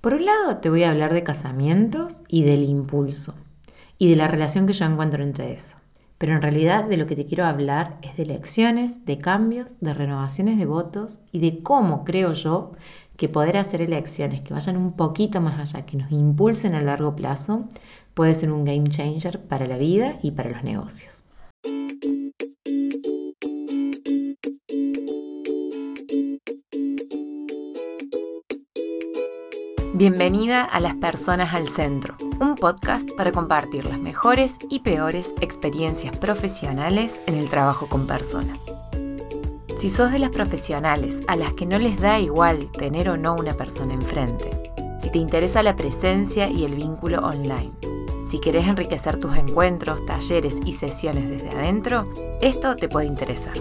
Por un lado te voy a hablar de casamientos y del impulso y de la relación que yo encuentro entre eso. Pero en realidad de lo que te quiero hablar es de elecciones, de cambios, de renovaciones de votos y de cómo creo yo que poder hacer elecciones que vayan un poquito más allá, que nos impulsen a largo plazo, puede ser un game changer para la vida y para los negocios. Bienvenida a Las Personas al Centro, un podcast para compartir las mejores y peores experiencias profesionales en el trabajo con personas. Si sos de las profesionales a las que no les da igual tener o no una persona enfrente, si te interesa la presencia y el vínculo online, si querés enriquecer tus encuentros, talleres y sesiones desde adentro, esto te puede interesar.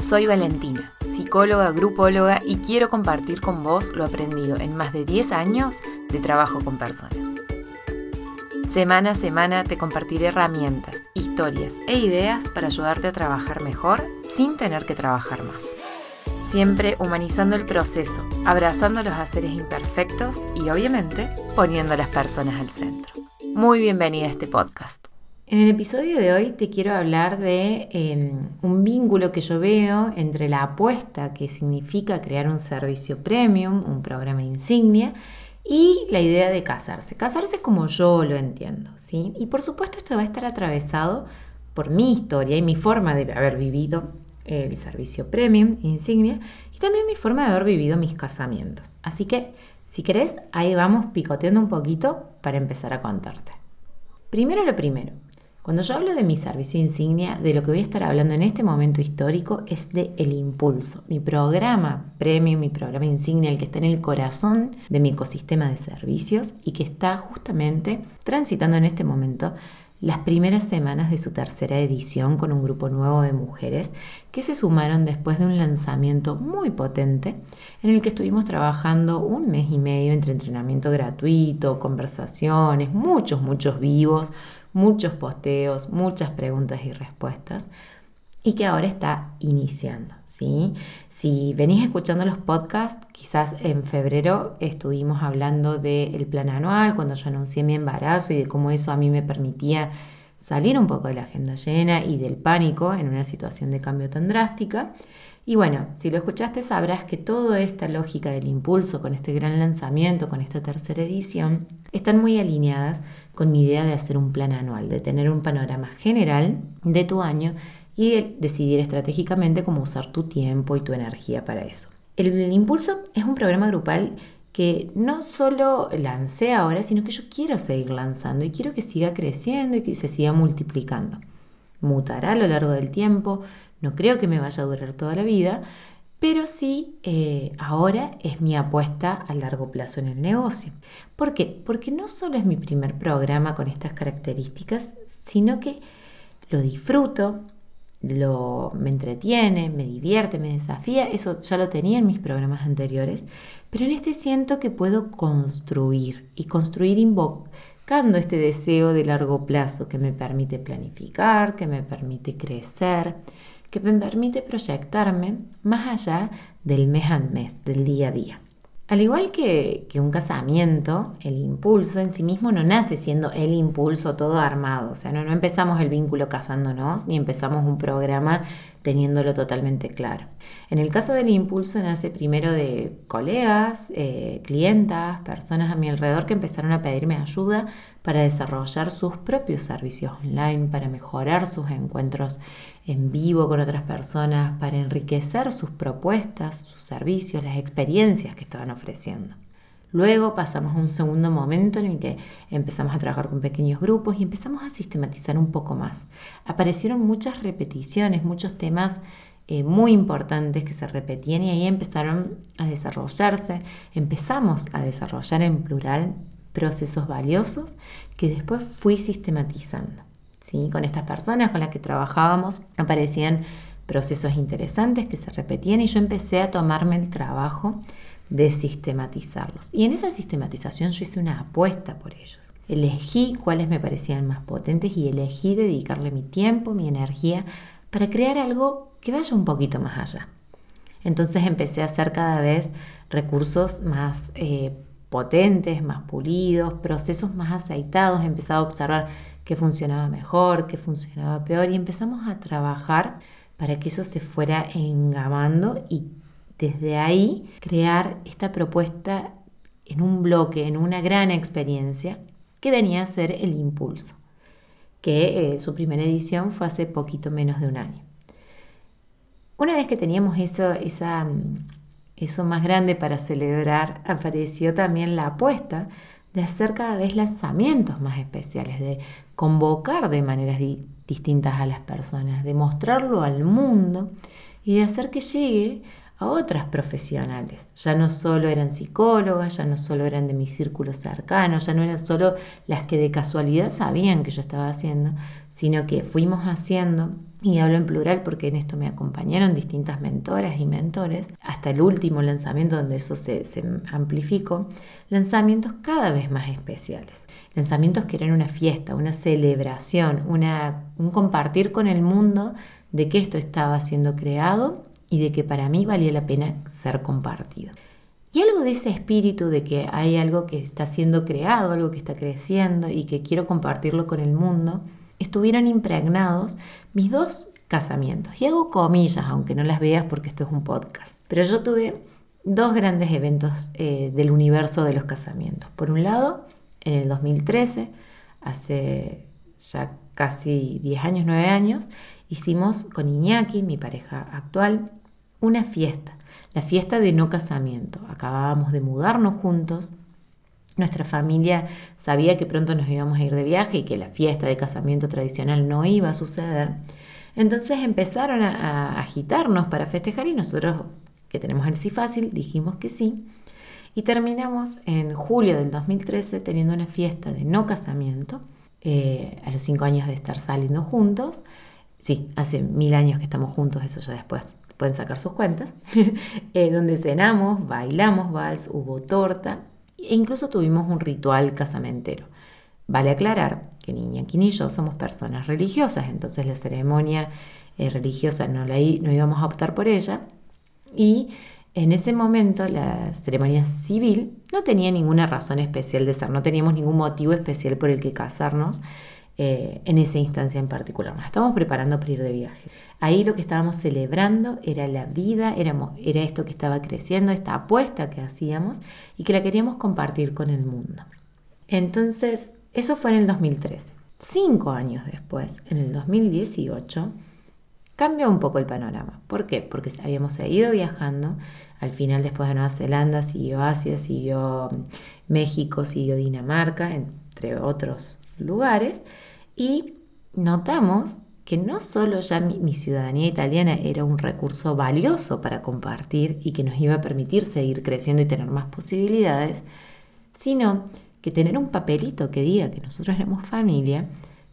Soy Valentina, psicóloga, grupóloga y quiero compartir con vos lo aprendido en más de 10 años de trabajo con personas. Semana a semana te compartiré herramientas, historias e ideas para ayudarte a trabajar mejor sin tener que trabajar más. Siempre humanizando el proceso, abrazando los haceres imperfectos y obviamente poniendo a las personas al centro. Muy bienvenida a este podcast. En el episodio de hoy te quiero hablar de em, un vínculo que yo veo entre la apuesta que significa crear un servicio premium, un programa insignia, y la idea de casarse. Casarse como yo lo entiendo, ¿sí? Y por supuesto esto va a estar atravesado por mi historia y mi forma de haber vivido el servicio premium, insignia, y también mi forma de haber vivido mis casamientos. Así que, si querés, ahí vamos picoteando un poquito para empezar a contarte. Primero lo primero, cuando yo hablo de mi servicio insignia, de lo que voy a estar hablando en este momento histórico es de El Impulso, mi programa premium, mi programa insignia, el que está en el corazón de mi ecosistema de servicios y que está justamente transitando en este momento las primeras semanas de su tercera edición con un grupo nuevo de mujeres que se sumaron después de un lanzamiento muy potente en el que estuvimos trabajando un mes y medio entre entrenamiento gratuito, conversaciones, muchos, muchos vivos, muchos posteos, muchas preguntas y respuestas y que ahora está iniciando. ¿sí? Si venís escuchando los podcasts, quizás en febrero estuvimos hablando del plan anual, cuando yo anuncié mi embarazo y de cómo eso a mí me permitía salir un poco de la agenda llena y del pánico en una situación de cambio tan drástica. Y bueno, si lo escuchaste sabrás que toda esta lógica del impulso con este gran lanzamiento, con esta tercera edición, están muy alineadas con mi idea de hacer un plan anual, de tener un panorama general de tu año y decidir estratégicamente cómo usar tu tiempo y tu energía para eso. El, Impulso es un programa grupal que no solo lancé ahora, sino que yo quiero seguir lanzando y quiero que siga creciendo y que se siga multiplicando. Mutará a lo largo del tiempo, no creo que me vaya a durar toda la vida, pero sí eh, ahora es mi apuesta a largo plazo en el negocio. ¿Por qué? Porque no solo es mi primer programa con estas características, sino que lo disfruto, lo, me entretiene, me divierte, me desafía. Eso ya lo tenía en mis programas anteriores, pero en este siento que puedo construir y construir invocando este deseo de largo plazo que me permite planificar, que me permite crecer que me permite proyectarme más allá del mes a mes, del día a día. Al igual que, que, un casamiento, el impulso en sí mismo no nace siendo el impulso todo armado. O sea, no, no empezamos el vínculo casándonos ni empezamos un programa teniéndolo totalmente claro. En el caso del impulso nace primero de colegas, eh, clientas, personas a mi alrededor que empezaron a pedirme ayuda para desarrollar sus propios servicios online, para mejorar sus encuentros en vivo con otras personas, para enriquecer sus propuestas, sus servicios, las experiencias que estaban ofreciendo. Luego pasamos a un segundo momento en el que empezamos a trabajar con pequeños grupos y empezamos a sistematizar un poco más. Aparecieron muchas repeticiones, muchos temas eh, muy importantes que se repetían y ahí empezaron a desarrollarse, empezamos a desarrollar en plural procesos valiosos que después fui sistematizando. ¿sí? Con estas personas con las que trabajábamos aparecían procesos interesantes que se repetían y yo empecé a tomarme el trabajo de sistematizarlos. Y en esa sistematización yo hice una apuesta por ellos. Elegí cuáles me parecían más potentes y elegí dedicarle mi tiempo, mi energía para crear algo que vaya un poquito más allá. Entonces empecé a hacer cada vez recursos más eh, potentes, más pulidos, procesos más aceitados, empezaba a observar qué funcionaba mejor, qué funcionaba peor y empezamos a trabajar para que eso se fuera engamando y desde ahí crear esta propuesta en un bloque, en una gran experiencia que venía a ser el impulso, que eh, su primera edición fue hace poquito menos de un año. Una vez que teníamos eso, esa, eso más grande para celebrar, apareció también la apuesta de hacer cada vez lanzamientos más especiales, de convocar de maneras distintas a las personas, de mostrarlo al mundo y de hacer que llegue a otras profesionales. Ya no solo eran psicólogas, ya no solo eran de mi círculo cercano, ya no eran solo las que de casualidad sabían que yo estaba haciendo, sino que fuimos haciendo, y hablo en plural porque en esto me acompañaron distintas mentoras y mentores, hasta el último lanzamiento donde eso se, se amplificó, lanzamientos cada vez más especiales. Lanzamientos que eran una fiesta, una celebración, una, un compartir con el mundo de que esto estaba siendo creado y de que para mí valía la pena ser compartido. Y algo de ese espíritu de que hay algo que está siendo creado, algo que está creciendo y que quiero compartirlo con el mundo, estuvieron impregnados mis dos casamientos. Y hago comillas, aunque no las veas porque esto es un podcast. Pero yo tuve dos grandes eventos eh, del universo de los casamientos. Por un lado, en el 2013, hace ya casi 10 años, 9 años, hicimos con Iñaki, mi pareja actual, una fiesta, la fiesta de no casamiento. Acabábamos de mudarnos juntos. Nuestra familia sabía que pronto nos íbamos a ir de viaje y que la fiesta de casamiento tradicional no iba a suceder. Entonces empezaron a, agitarnos para festejar y nosotros, que tenemos el sí fácil, dijimos que sí. Y terminamos en julio del 2013 teniendo una fiesta de no casamiento, eh, a los cinco años de estar saliendo juntos. Sí, hace mil años que estamos juntos, eso ya después pueden sacar sus cuentas, eh, donde cenamos, bailamos vals, hubo torta e incluso tuvimos un ritual casamentero. Vale aclarar que Niña y yo somos personas religiosas, entonces la ceremonia eh, religiosa no, la, no íbamos a optar por ella y en ese momento la ceremonia civil no tenía ninguna razón especial de ser, no teníamos ningún motivo especial por el que casarnos. Eh, en esa instancia en particular. Nos estábamos preparando para ir de viaje. Ahí lo que estábamos celebrando era la vida, éramos, era esto que estaba creciendo, esta apuesta que hacíamos y que la queríamos compartir con el mundo. Entonces, eso fue en el 2013. Cinco años después, en el 2018, cambió un poco el panorama. ¿Por qué? Porque habíamos seguido viajando. Al final, después de Nueva Zelanda, siguió Asia, siguió México, siguió Dinamarca, entre otros lugares y notamos que no solo ya mi, ciudadanía italiana era un recurso valioso para compartir y que nos iba a permitir seguir creciendo y tener más posibilidades, sino que tener un papelito que diga que nosotros éramos familia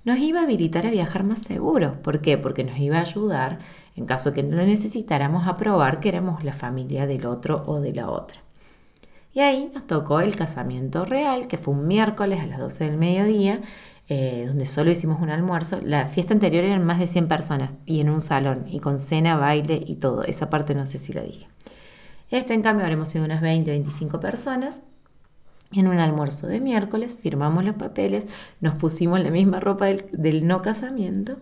nos iba a habilitar a viajar más seguros. ¿Por qué? Porque nos iba a ayudar, en caso que no lo necesitáramos, a probar que éramos la familia del otro o de la otra. Y ahí nos tocó el casamiento real, que fue un miércoles a las 12 del mediodía, eh, donde solo hicimos un almuerzo. La fiesta anterior eran más de 100 personas y en un salón y con cena, baile y todo. Esa parte no sé si la dije. Este, en cambio, habremos sido unas 20, 25 personas. En un almuerzo de miércoles firmamos los papeles, nos pusimos la misma ropa del, no casamiento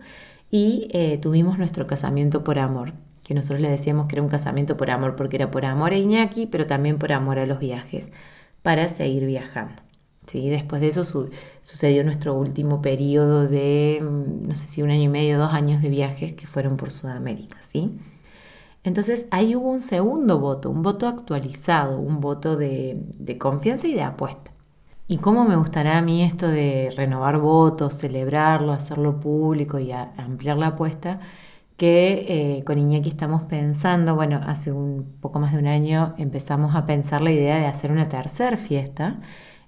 y eh, tuvimos nuestro casamiento por amor, que nosotros le decíamos que era un casamiento por amor, porque era por amor a Iñaki, pero también por amor a los viajes, para seguir viajando. ¿sí? Después de eso sucedió nuestro último periodo de, mm, no sé si un año y medio, dos años de viajes que fueron por Sudamérica. ¿sí? Entonces ahí hubo un segundo voto, un voto actualizado, un voto de, de confianza y de apuesta. ¿Y cómo me gustará a mí esto de renovar votos, celebrarlo, hacerlo público y ampliar la apuesta? Que eh, con Iñaki estamos pensando, bueno, hace un poco más de un año empezamos a pensar la idea de hacer una tercera fiesta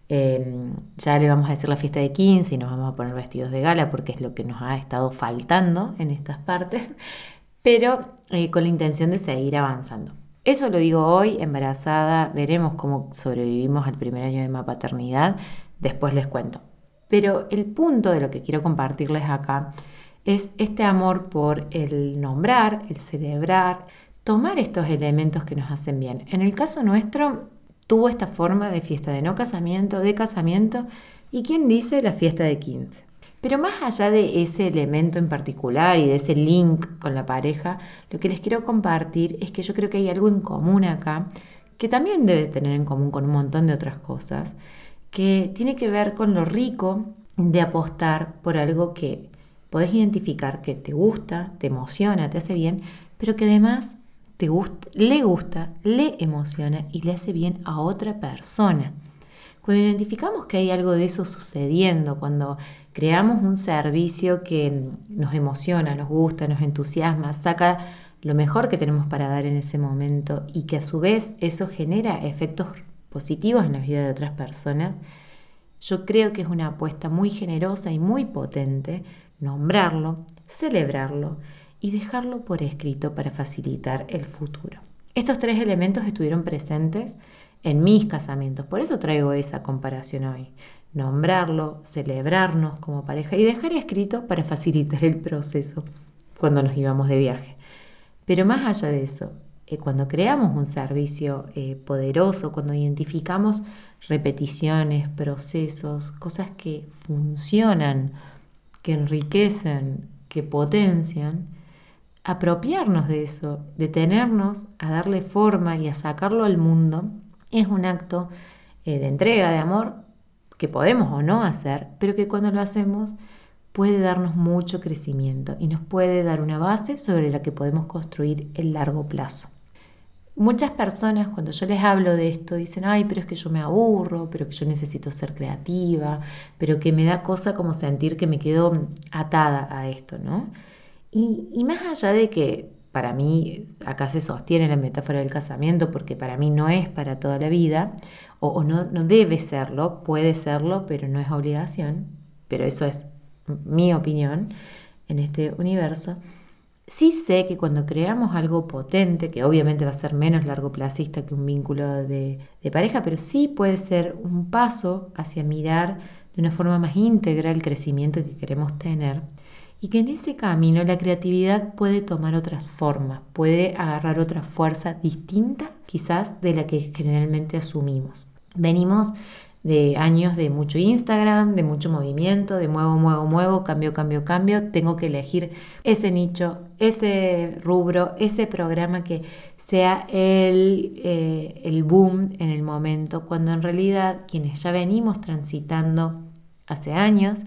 Em, ya le vamos a decir la fiesta de 15 y nos vamos a poner vestidos de gala porque es lo que nos ha estado faltando en estas partes, pero eh, con la intención de seguir avanzando. Eso lo digo hoy, embarazada, veremos cómo sobrevivimos al primer año de mi paternidad, después les cuento. Pero el punto de lo que quiero compartirles acá es este amor por el nombrar, el celebrar, tomar estos elementos que nos hacen bien. En el caso nuestro, tuvo esta forma de fiesta de no casamiento, de casamiento y quién dice la fiesta de 15. Pero más allá de ese elemento en particular y de ese link con la pareja, lo que les quiero compartir es que yo creo que hay algo en común acá, que también debe tener en común con un montón de otras cosas, que tiene que ver con lo rico de apostar por algo que podés identificar que te gusta, te emociona, te hace bien, pero que además te gusta, le gusta, le emociona y le hace bien a otra persona. Cuando identificamos que hay algo de eso sucediendo, cuando creamos un servicio que nos emociona, nos gusta, nos entusiasma, saca lo mejor que tenemos para dar en ese momento y que a su vez eso genera efectos positivos en la vida de otras personas, yo creo que es una apuesta muy generosa y muy potente nombrarlo, celebrarlo y dejarlo por escrito para facilitar el futuro. Estos tres elementos estuvieron presentes en mis casamientos. Por eso traigo esa comparación hoy. Nombrarlo, celebrarnos como pareja y dejar escrito para facilitar el proceso cuando nos íbamos de viaje. Pero más allá de eso, eh, cuando creamos un servicio eh, poderoso, cuando identificamos repeticiones, procesos, cosas que funcionan, que enriquecen, que potencian, apropiarnos de eso, detenernos a darle forma y a sacarlo al mundo es un acto eh, de entrega, de amor, que podemos o no hacer, pero que cuando lo hacemos puede darnos mucho crecimiento y nos puede dar una base sobre la que podemos construir el largo plazo. Muchas personas cuando yo les hablo de esto dicen, ay, pero es que yo me aburro, pero que yo necesito ser creativa, pero que me da cosa como sentir que me quedo atada a esto, ¿no? Y, más allá de que para mí, acá se sostiene la metáfora del casamiento porque para mí no es para toda la vida, o, no, no debe serlo, puede serlo, pero no es obligación, pero eso es mi opinión en este universo. Sí sé que cuando creamos algo potente, que obviamente va a ser menos largo placista que un vínculo de, de, pareja, pero sí puede ser un paso hacia mirar de una forma más íntegra el crecimiento que queremos tener, y que en ese camino la creatividad puede tomar otras formas, puede agarrar otra fuerza distinta quizás de la que generalmente asumimos. Venimos de años de mucho Instagram, de mucho movimiento, de muevo, muevo, muevo, cambio, cambio, cambio. Tengo que elegir ese nicho, ese rubro, ese programa que sea el, eh, el boom en el momento, cuando en realidad quienes ya venimos transitando hace años,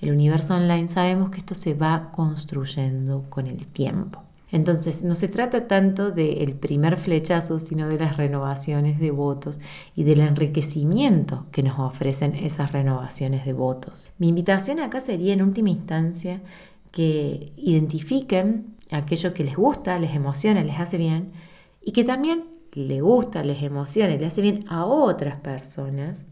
el universo online sabemos que esto se va construyendo con el tiempo. Entonces, no se trata tanto del primer flechazo, sino de las renovaciones de votos y del enriquecimiento que nos ofrecen esas renovaciones de votos. Mi invitación acá sería, en última instancia, que identifiquen aquello que les gusta, les emociona, les hace bien, y que también le gusta, les emociona, les hace bien a otras personas,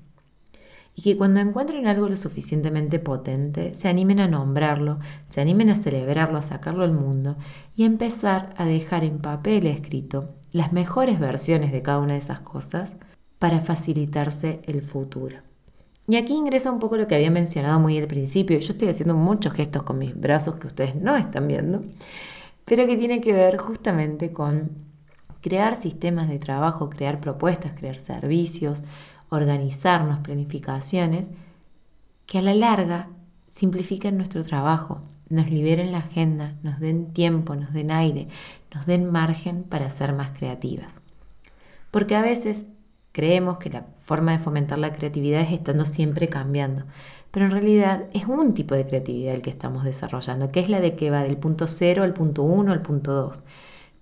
y que cuando encuentren algo lo suficientemente potente, se animen a nombrarlo, se animen a celebrarlo, a sacarlo al mundo y empezar a dejar en papel escrito las mejores versiones de cada una de esas cosas para facilitarse el futuro. Y aquí ingresa un poco lo que había mencionado muy al principio. Yo estoy haciendo muchos gestos con mis brazos que ustedes no están viendo, pero que tiene que ver justamente con crear sistemas de trabajo, crear propuestas, crear servicios, organizarnos, planificaciones, que a la larga simplifiquen nuestro trabajo, nos liberen la agenda, nos den tiempo, nos den aire, nos den margen para ser más creativas. Porque a veces creemos que la forma de fomentar la creatividad es estando siempre cambiando, pero en realidad es un tipo de creatividad el que estamos desarrollando, que es la de que va del punto 0 al punto 1 al punto 2.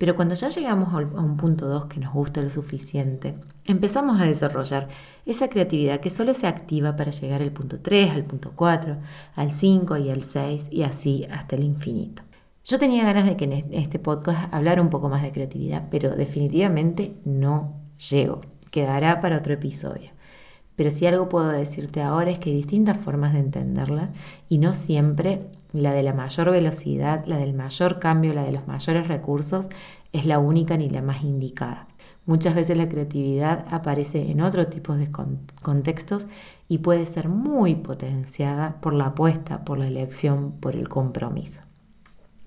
Pero cuando ya llegamos a un punto 2 que nos gusta lo suficiente, empezamos a desarrollar esa creatividad que solo se activa para llegar al punto 3, al punto 4, al 5 y al 6 y así hasta el infinito. Yo tenía ganas de que en este podcast hablara un poco más de creatividad, pero definitivamente no llego. Quedará para otro episodio. Pero si algo puedo decirte ahora es que hay distintas formas de entenderlas y no siempre la de la mayor velocidad, la del mayor cambio, la de los mayores recursos, es la única ni la más indicada. Muchas veces la creatividad aparece en otros tipos de contextos y puede ser muy potenciada por la apuesta, por la elección, por el compromiso.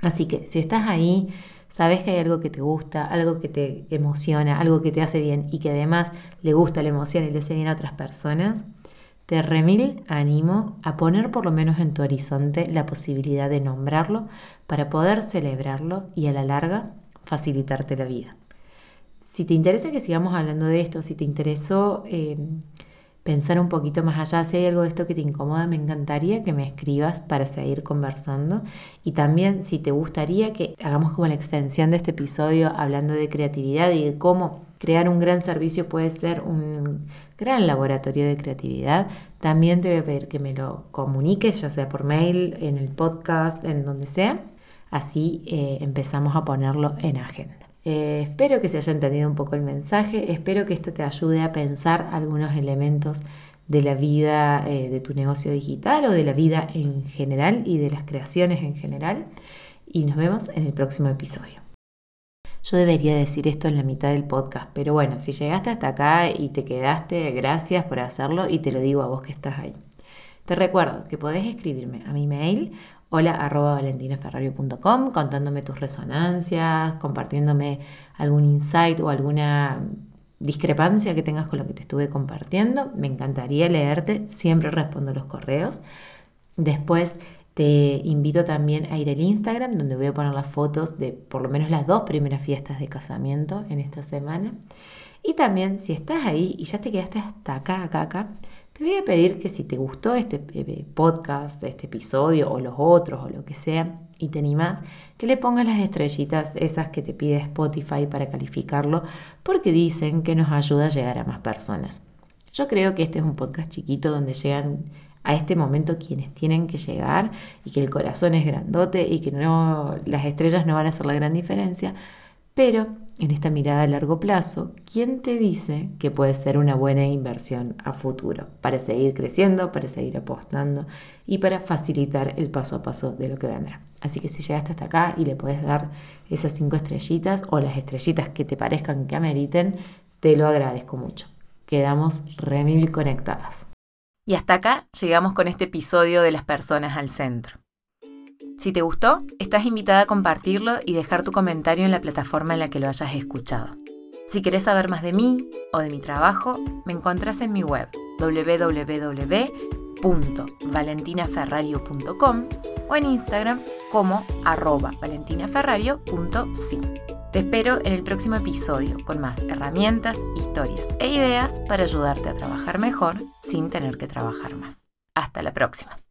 Así que si estás ahí, sabes que hay algo que te gusta, algo que te emociona, algo que te hace bien y que además le gusta la emoción y le hace bien a otras personas, te remil animo a poner por lo menos en tu horizonte la posibilidad de nombrarlo para poder celebrarlo y a la larga facilitarte la vida. Si te interesa que sigamos hablando de esto, si te interesó eh, pensar un poquito más allá, si hay algo de esto que te incomoda, me encantaría que me escribas para seguir conversando. Y también si te gustaría que hagamos como la extensión de este episodio hablando de creatividad y de cómo crear un gran servicio puede ser un gran laboratorio de creatividad, también te voy a pedir que me lo comuniques, ya sea por mail, en el podcast, en donde sea. Así eh, empezamos a ponerlo en agenda. Eh, espero que se haya entendido un poco el mensaje, espero que esto te ayude a pensar algunos elementos de la vida eh, de tu negocio digital o de la vida en general y de las creaciones en general. Y nos vemos en el próximo episodio. Yo debería decir esto en la mitad del podcast, pero bueno, si llegaste hasta acá y te quedaste, gracias por hacerlo y te lo digo a vos que estás ahí. Te recuerdo que podés escribirme a mi mail hola arroba contándome tus resonancias, compartiéndome algún insight o alguna discrepancia que tengas con lo que te estuve compartiendo. Me encantaría leerte, siempre respondo los correos. Después te invito también a ir al Instagram donde voy a poner las fotos de por lo menos las dos primeras fiestas de casamiento en esta semana. Y también si estás ahí y ya te quedaste hasta acá, acá, acá, te voy a pedir que si te gustó este eh, podcast, este episodio o los otros o lo que sea y te animás, que le pongas las estrellitas esas que te pide Spotify para calificarlo porque dicen que nos ayuda a llegar a más personas. Yo creo que este es un podcast chiquito donde llegan a este momento quienes tienen que llegar y que el corazón es grandote y que no las estrellas no van a hacer la gran diferencia, pero en esta mirada a largo plazo, ¿quién te dice que puede ser una buena inversión a futuro para seguir creciendo, para seguir apostando y para facilitar el paso a paso de lo que vendrá? Así que si llegaste hasta acá y le puedes dar esas cinco estrellitas o las estrellitas que te parezcan que ameriten, te lo agradezco mucho. Quedamos remil conectadas. Y hasta acá llegamos con este episodio de las personas al centro. Si te gustó, estás invitada a compartirlo y dejar tu comentario en la plataforma en la que lo hayas escuchado. Si querés saber más de mí o de mi trabajo, me encontrás en mi web www.valentinaferrario.com o en Instagram como arroba. Te espero en el próximo episodio con más herramientas, historias e ideas para ayudarte a trabajar mejor sin tener que trabajar más. Hasta la próxima.